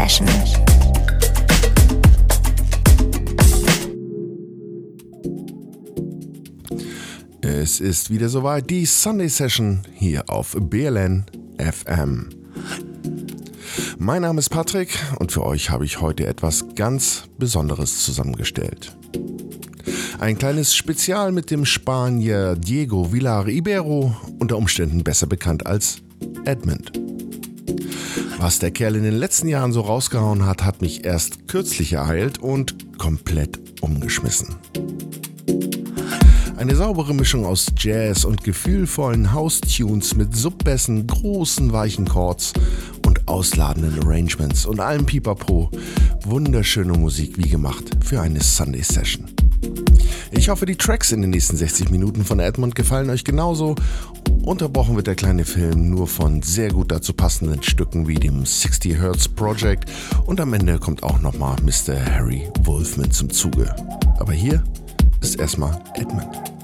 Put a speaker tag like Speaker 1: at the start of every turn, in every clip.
Speaker 1: Session.
Speaker 2: Es ist wieder soweit, die Sunday Session hier auf BLN FM. Mein Name ist Patrick und für euch habe ich heute etwas ganz Besonderes zusammengestellt. Ein kleines Spezial mit dem Spanier Diego Villar Ibero, unter Umständen besser bekannt als Edmund. Was der Kerl in den letzten Jahren so rausgehauen hat, hat mich erst kürzlich ereilt und komplett umgeschmissen. Eine saubere Mischung aus Jazz und gefühlvollen House-Tunes mit Subbässen, großen weichen Chords und ausladenden Arrangements und allem Pipapo. Wunderschöne Musik wie gemacht für eine Sunday Session. Ich hoffe, die Tracks in den nächsten 60 Minuten von Edmund gefallen euch genauso. Unterbrochen wird der kleine Film nur von sehr gut dazu passenden Stücken wie dem 60 Hertz Project und am Ende kommt auch nochmal Mr. Harry Wolfman zum Zuge. Aber hier ist erstmal Edmund.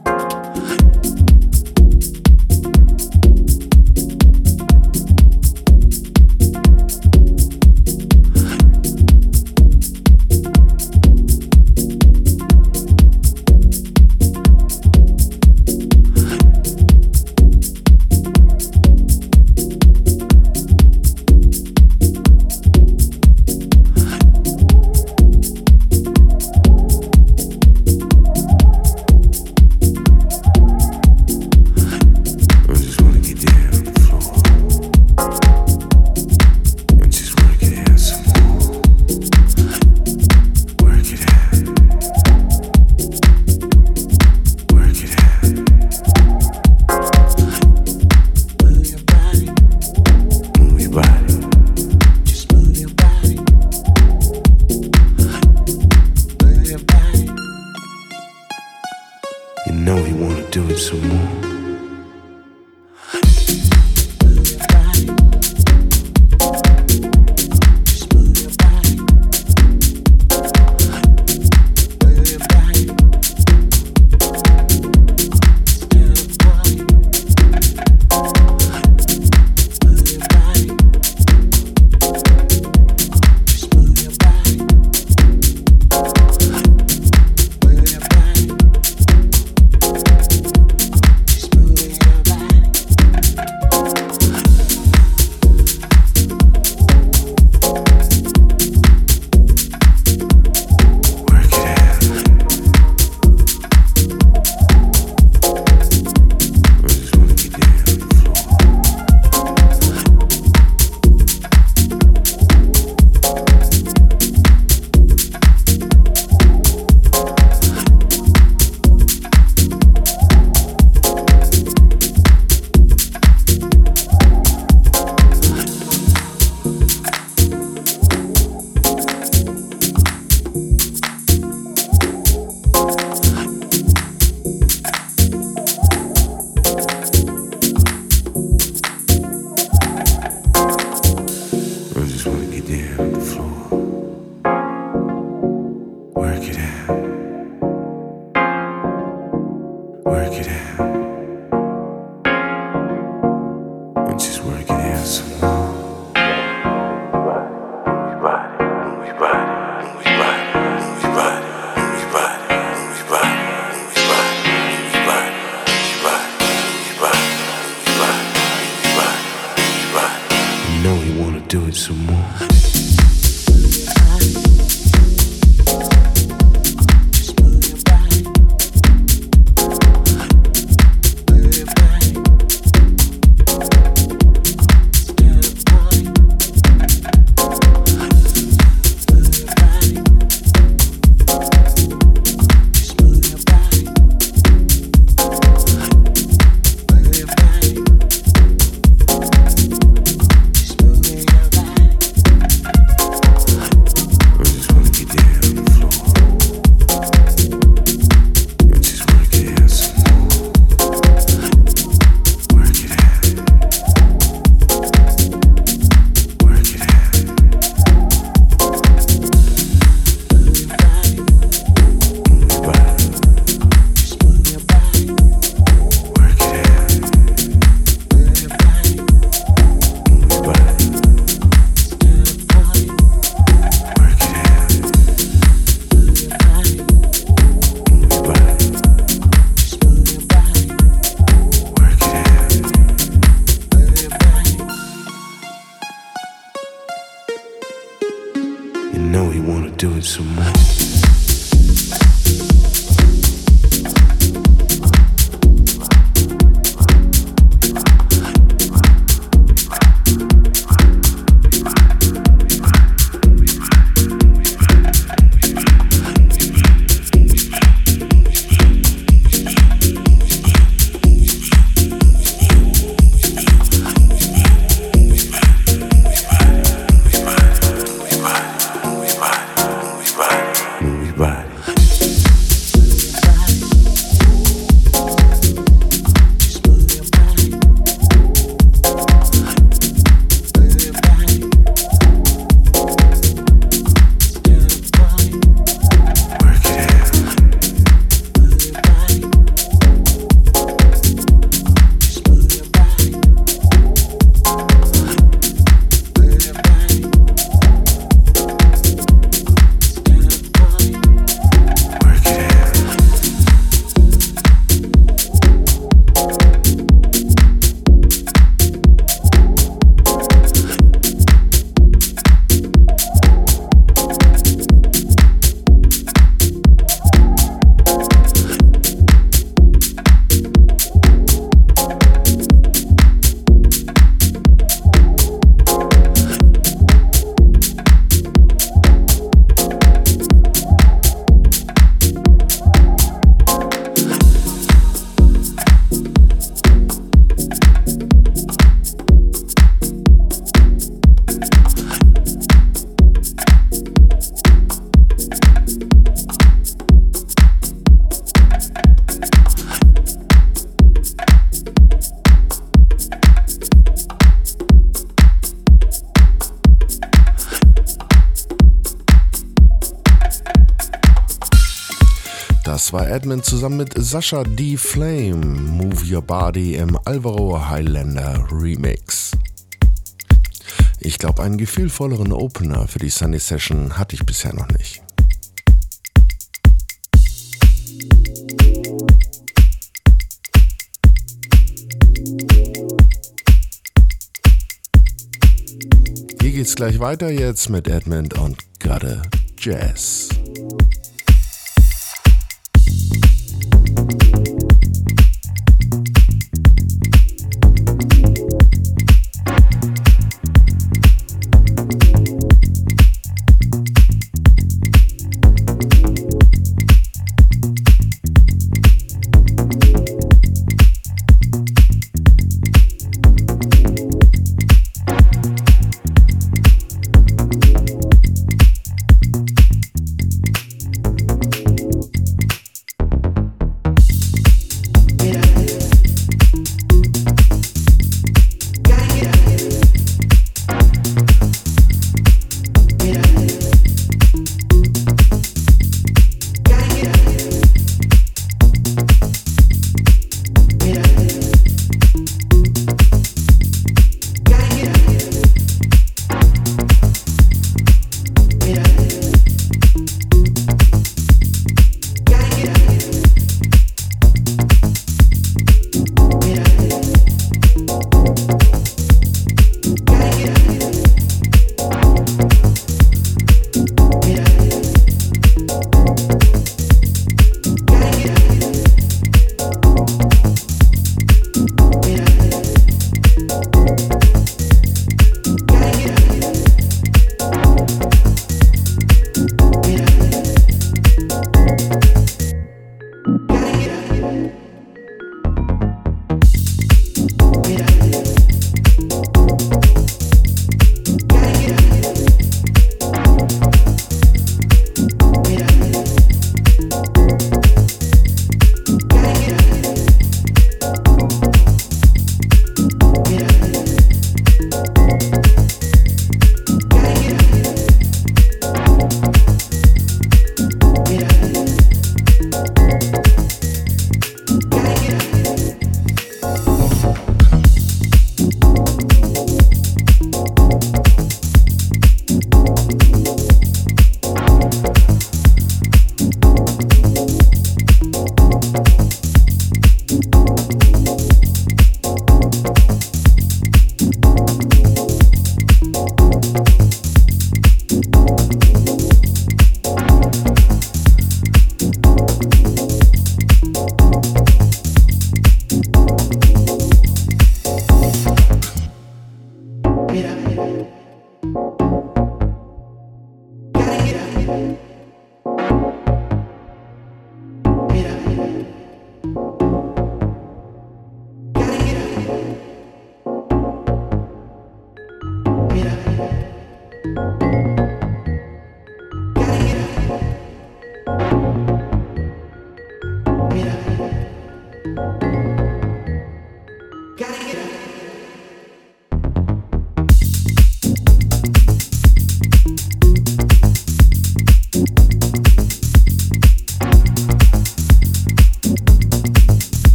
Speaker 2: consequences where I. zusammen mit Sascha D. Flame, Move Your Body im Alvaro Highlander Remix. Ich glaube, einen gefühlvolleren Opener für die Sunny Session hatte ich bisher noch nicht. Hier geht's gleich weiter jetzt mit Edmund und Gutter Jazz.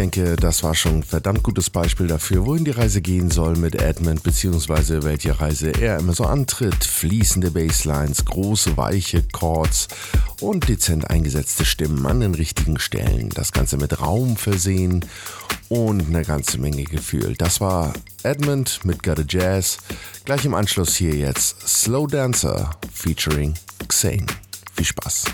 Speaker 2: Denke, das war schon ein verdammt gutes Beispiel dafür, wohin die Reise gehen soll mit Edmund, beziehungsweise welche Reise er immer so antritt. Fließende Basslines, große, weiche Chords und dezent eingesetzte Stimmen an den richtigen Stellen. Das Ganze mit Raum versehen und eine ganze Menge Gefühl. Das war Edmund mit Gotta Jazz. Gleich im Anschluss hier jetzt Slow Dancer featuring Xane. Viel Spaß.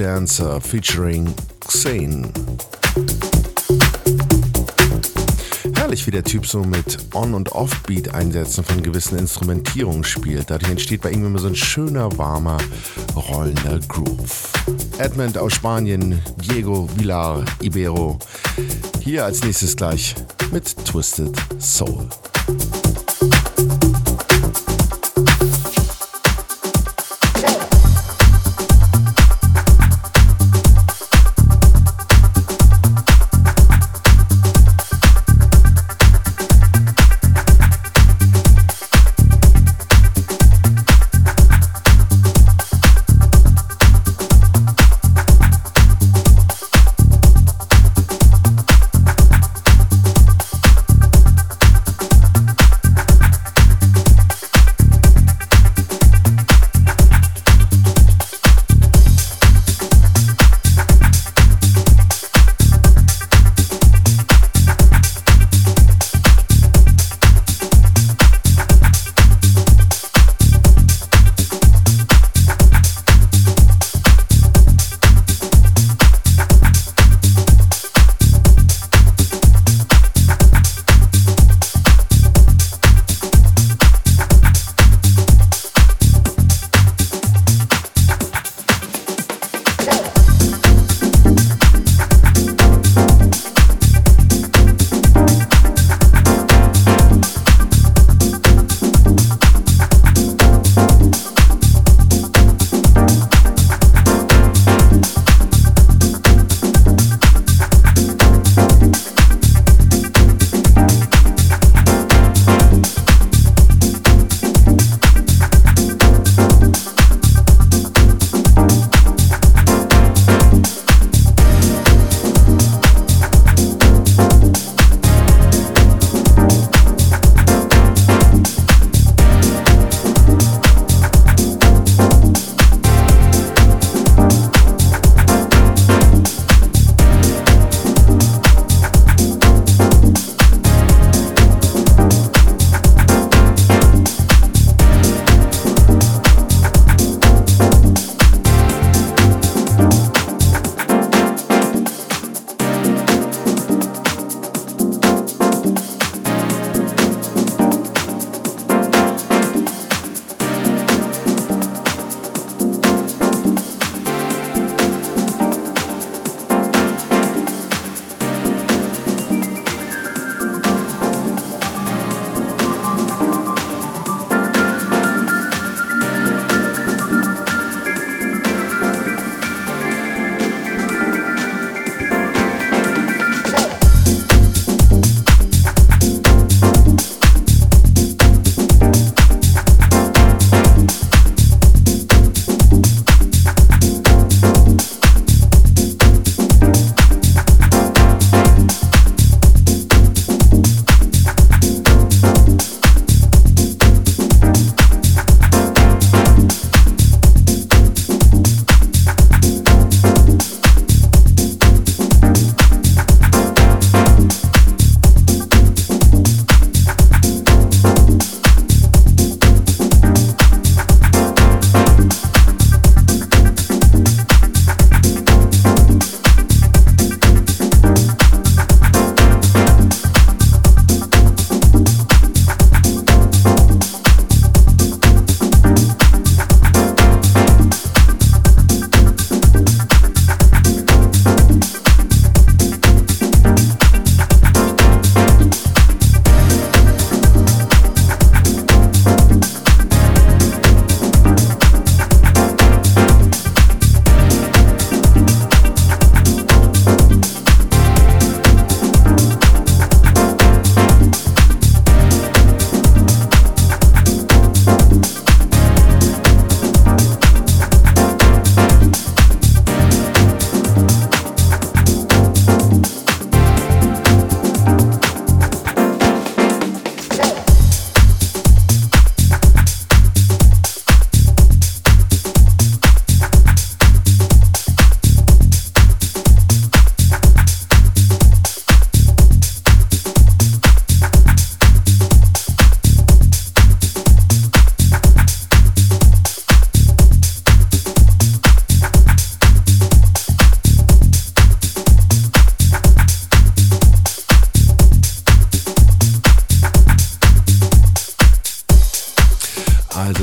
Speaker 2: Dancer featuring Xane. Herrlich, wie der Typ so mit On- und Offbeat-Einsätzen von gewissen Instrumentierungen spielt. Dadurch entsteht bei ihm immer so ein schöner, warmer, rollender Groove. Edmund aus Spanien, Diego Villar Ibero. Hier als nächstes gleich mit Twisted Soul.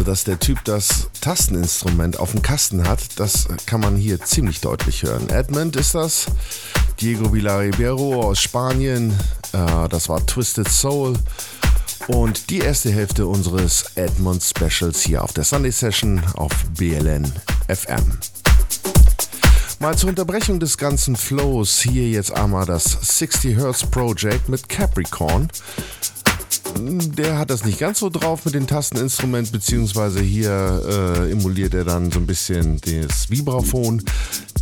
Speaker 2: Dass der Typ das Tasteninstrument auf dem Kasten hat, das kann man hier ziemlich deutlich hören. Edmund ist das. Diego Villaribero aus Spanien. Äh, das war Twisted Soul. Und die erste Hälfte unseres Edmund Specials hier auf der Sunday Session auf BLN FM. Mal zur Unterbrechung des ganzen Flows hier jetzt einmal das 60 Hertz Project mit Capricorn der hat das nicht ganz so drauf mit dem Tasteninstrument, beziehungsweise hier äh, emuliert er dann so ein bisschen das Vibraphon.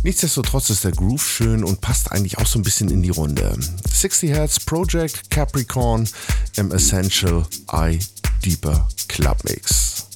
Speaker 2: Nichtsdestotrotz ist der Groove schön und passt eigentlich auch so ein bisschen in die Runde. 60 Hertz Project Capricorn im Essential Eye Deeper Club Mix.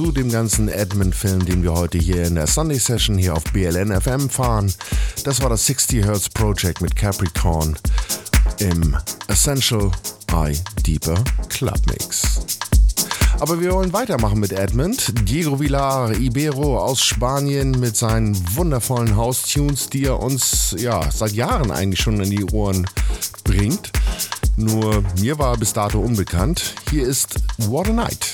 Speaker 2: Zu dem ganzen Edmund-Film, den wir heute hier in der Sunday Session hier auf BLN FM fahren. Das war das 60 Hertz Project mit Capricorn im Essential Eye Deeper Club Mix. Aber wir wollen weitermachen mit Edmund. Diego Villar Ibero aus Spanien mit seinen wundervollen House-Tunes, die er uns ja seit Jahren eigentlich schon in die Ohren bringt. Nur mir war er bis dato unbekannt. Hier ist What a Night.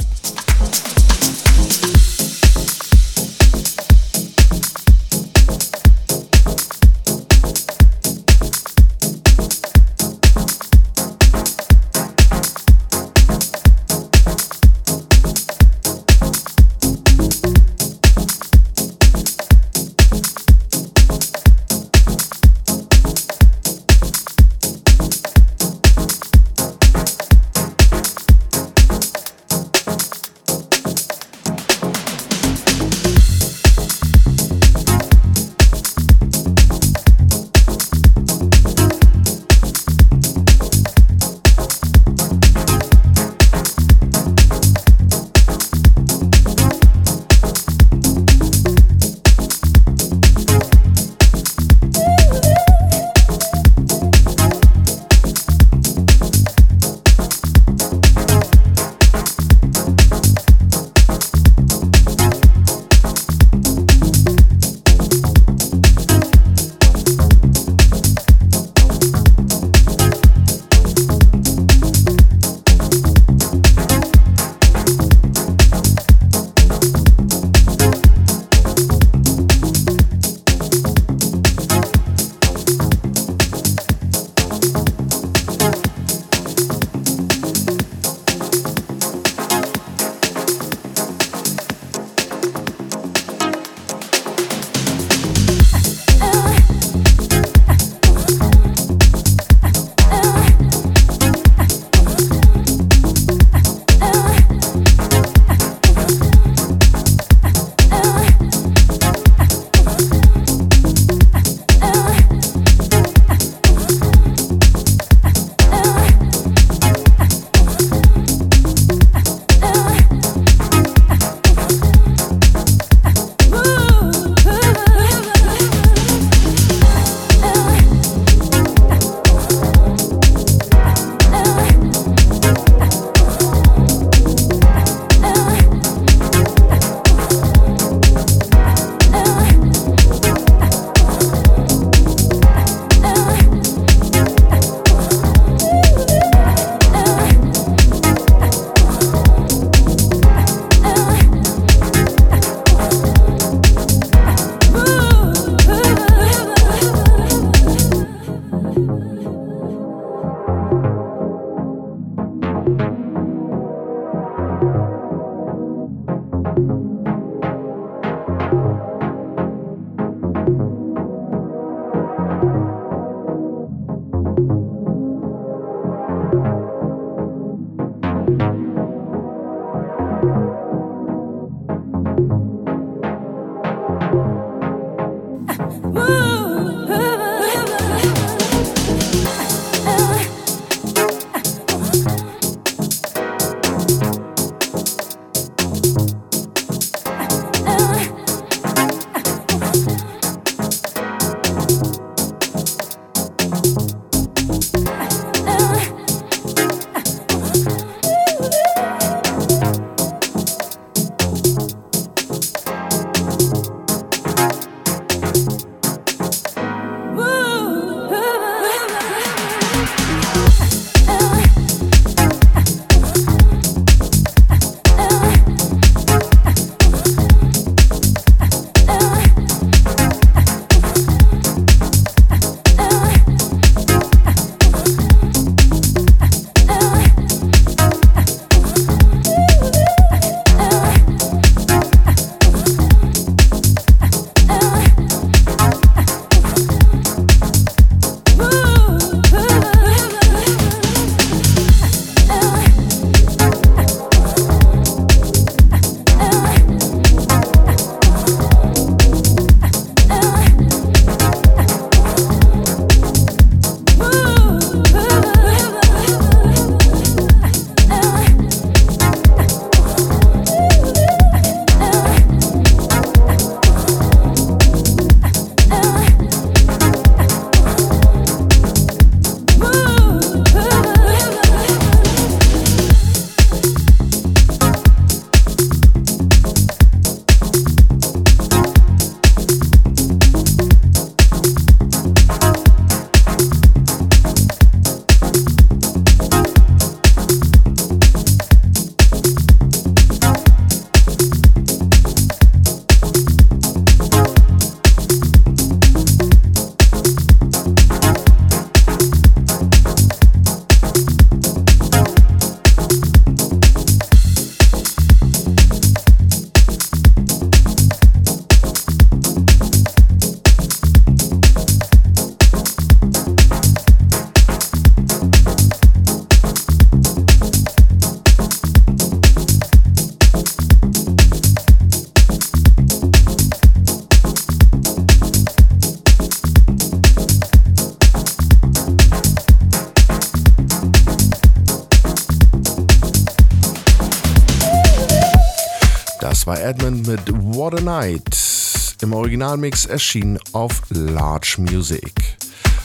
Speaker 2: Originalmix erschienen auf Large Music.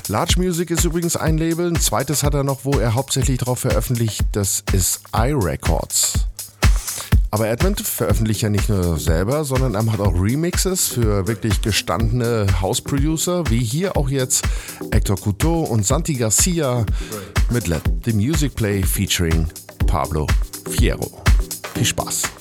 Speaker 2: Large Music ist übrigens ein Label. Ein zweites hat er noch, wo er hauptsächlich drauf veröffentlicht. Das ist iRecords. Aber Edmund veröffentlicht ja nicht nur selber, sondern er macht auch Remixes für wirklich gestandene House-Producer, wie hier auch jetzt Hector Couteau und Santi Garcia mit Let the Music Play featuring Pablo Fierro. Viel Spaß!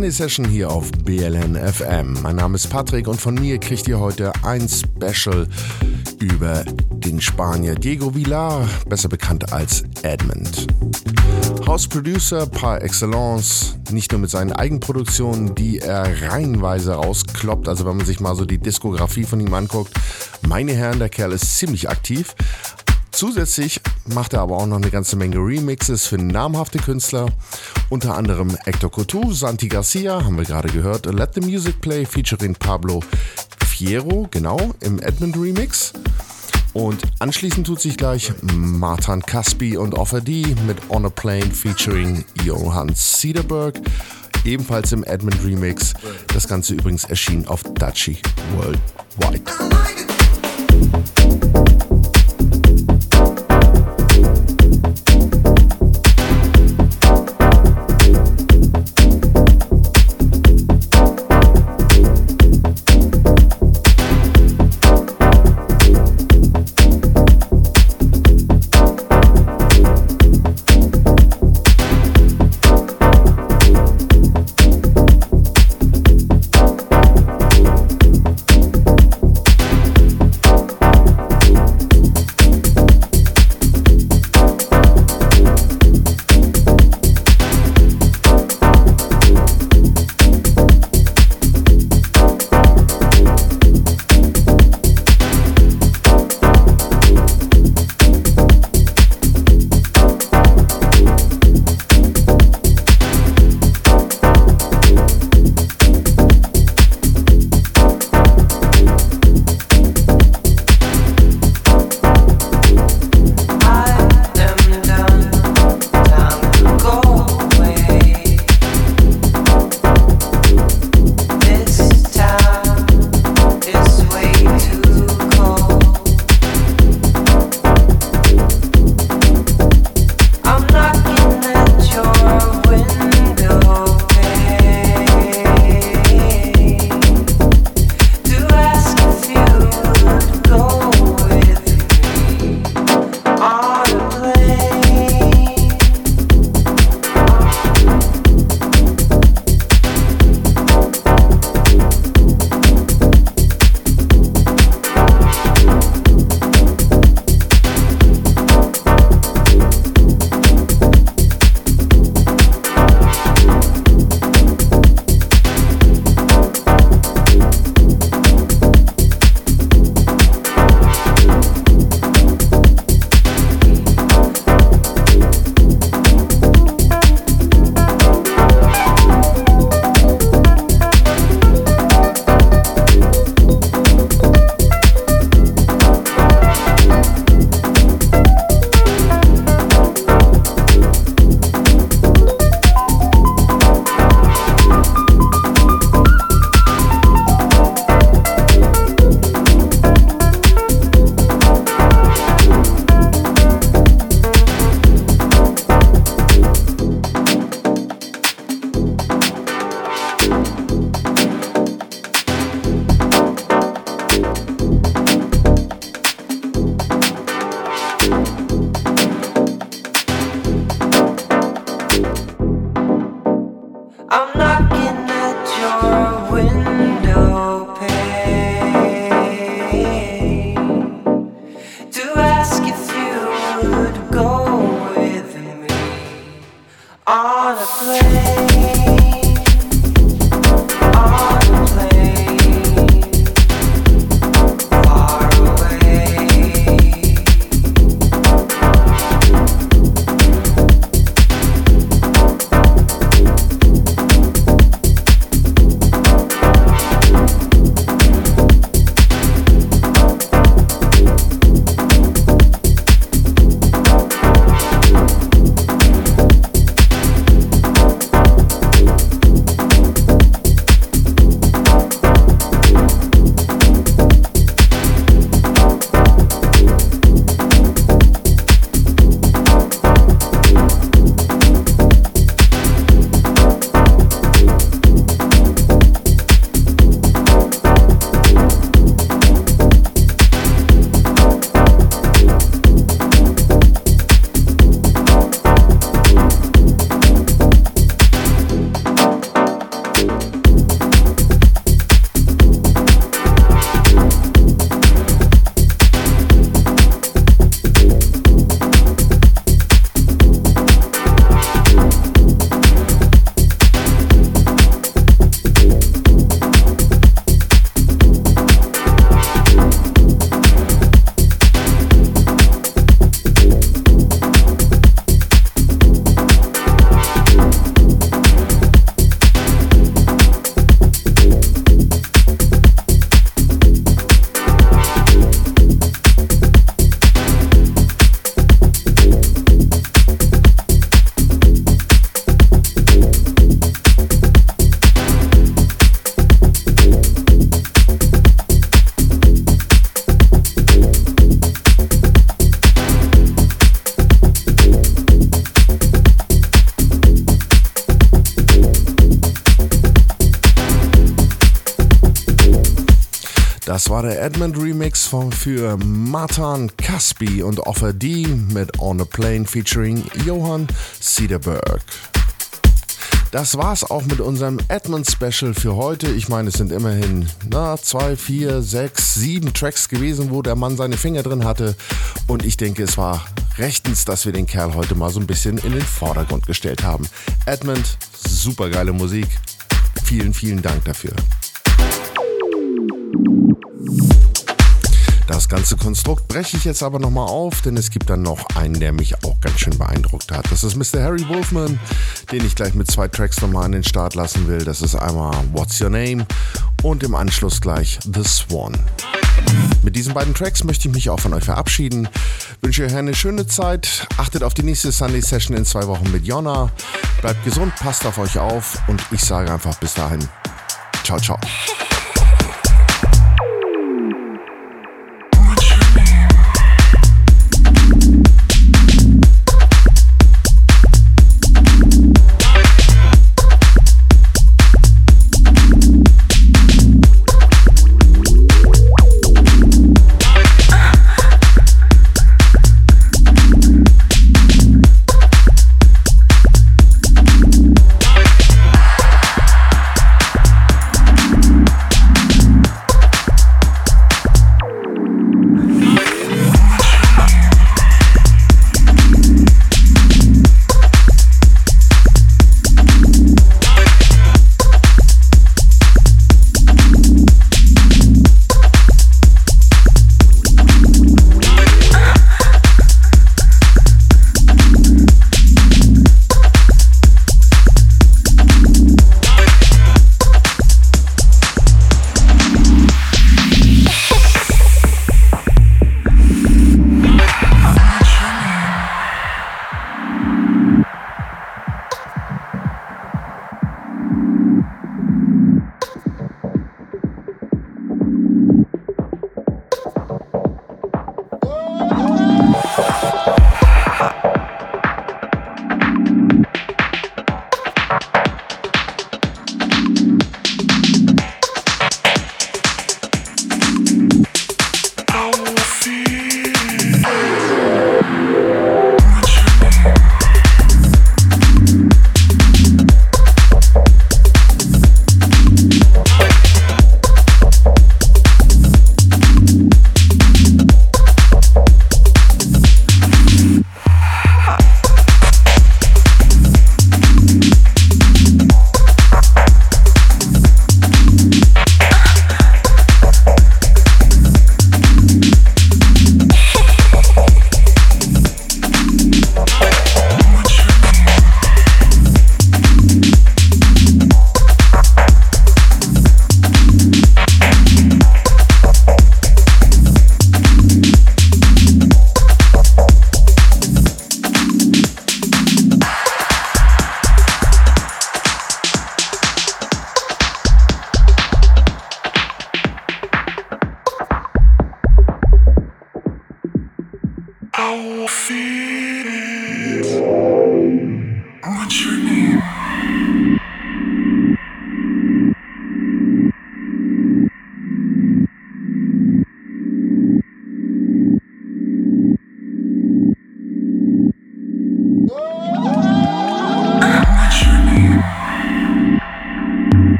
Speaker 2: Sunday Session hier auf BLN FM. Mein Name ist Patrick und von mir kriegt ihr heute ein Special über den Spanier Diego Villar, besser bekannt als Edmund. House Producer par excellence, nicht nur mit seinen Eigenproduktionen, die er reihenweise rauskloppt, also wenn man sich mal so die Diskografie von ihm anguckt, meine Herren, der Kerl ist ziemlich aktiv, Zusätzlich macht er aber auch noch eine ganze Menge Remixes für namhafte Künstler, unter anderem Hector Coutu, Santi Garcia, haben wir gerade gehört, Let the Music Play featuring Pablo Fiero, genau, im Edmund Remix. Und anschließend tut sich gleich Martin Caspi und Offer D mit On a Plane featuring Johann Cederberg, ebenfalls im Edmund Remix. Das Ganze übrigens erschien auf Dachi Worldwide. War der Edmund Remix von, für Matan Caspi und Offer D mit On a Plane featuring Johann Cederberg. Das war's auch mit unserem Edmund Special für heute. Ich meine, es sind immerhin na, zwei, vier, sechs, sieben Tracks gewesen, wo der Mann seine Finger drin hatte. Und ich denke, es war rechtens, dass wir den Kerl heute mal so ein bisschen in den Vordergrund gestellt haben. Edmund, super geile Musik. Vielen, vielen Dank dafür. Das ganze Konstrukt breche ich jetzt aber nochmal auf, denn es gibt dann noch einen, der mich auch ganz schön beeindruckt hat. Das ist Mr. Harry Wolfman, den ich gleich mit zwei Tracks nochmal an den Start lassen will. Das ist einmal What's Your Name und im Anschluss gleich The Swan. Mit diesen beiden Tracks möchte ich mich auch von euch verabschieden. Wünsche euch eine schöne Zeit. Achtet auf die nächste Sunday Session in zwei Wochen mit Jonna. Bleibt gesund, passt auf euch auf und ich sage einfach bis dahin. Ciao, ciao.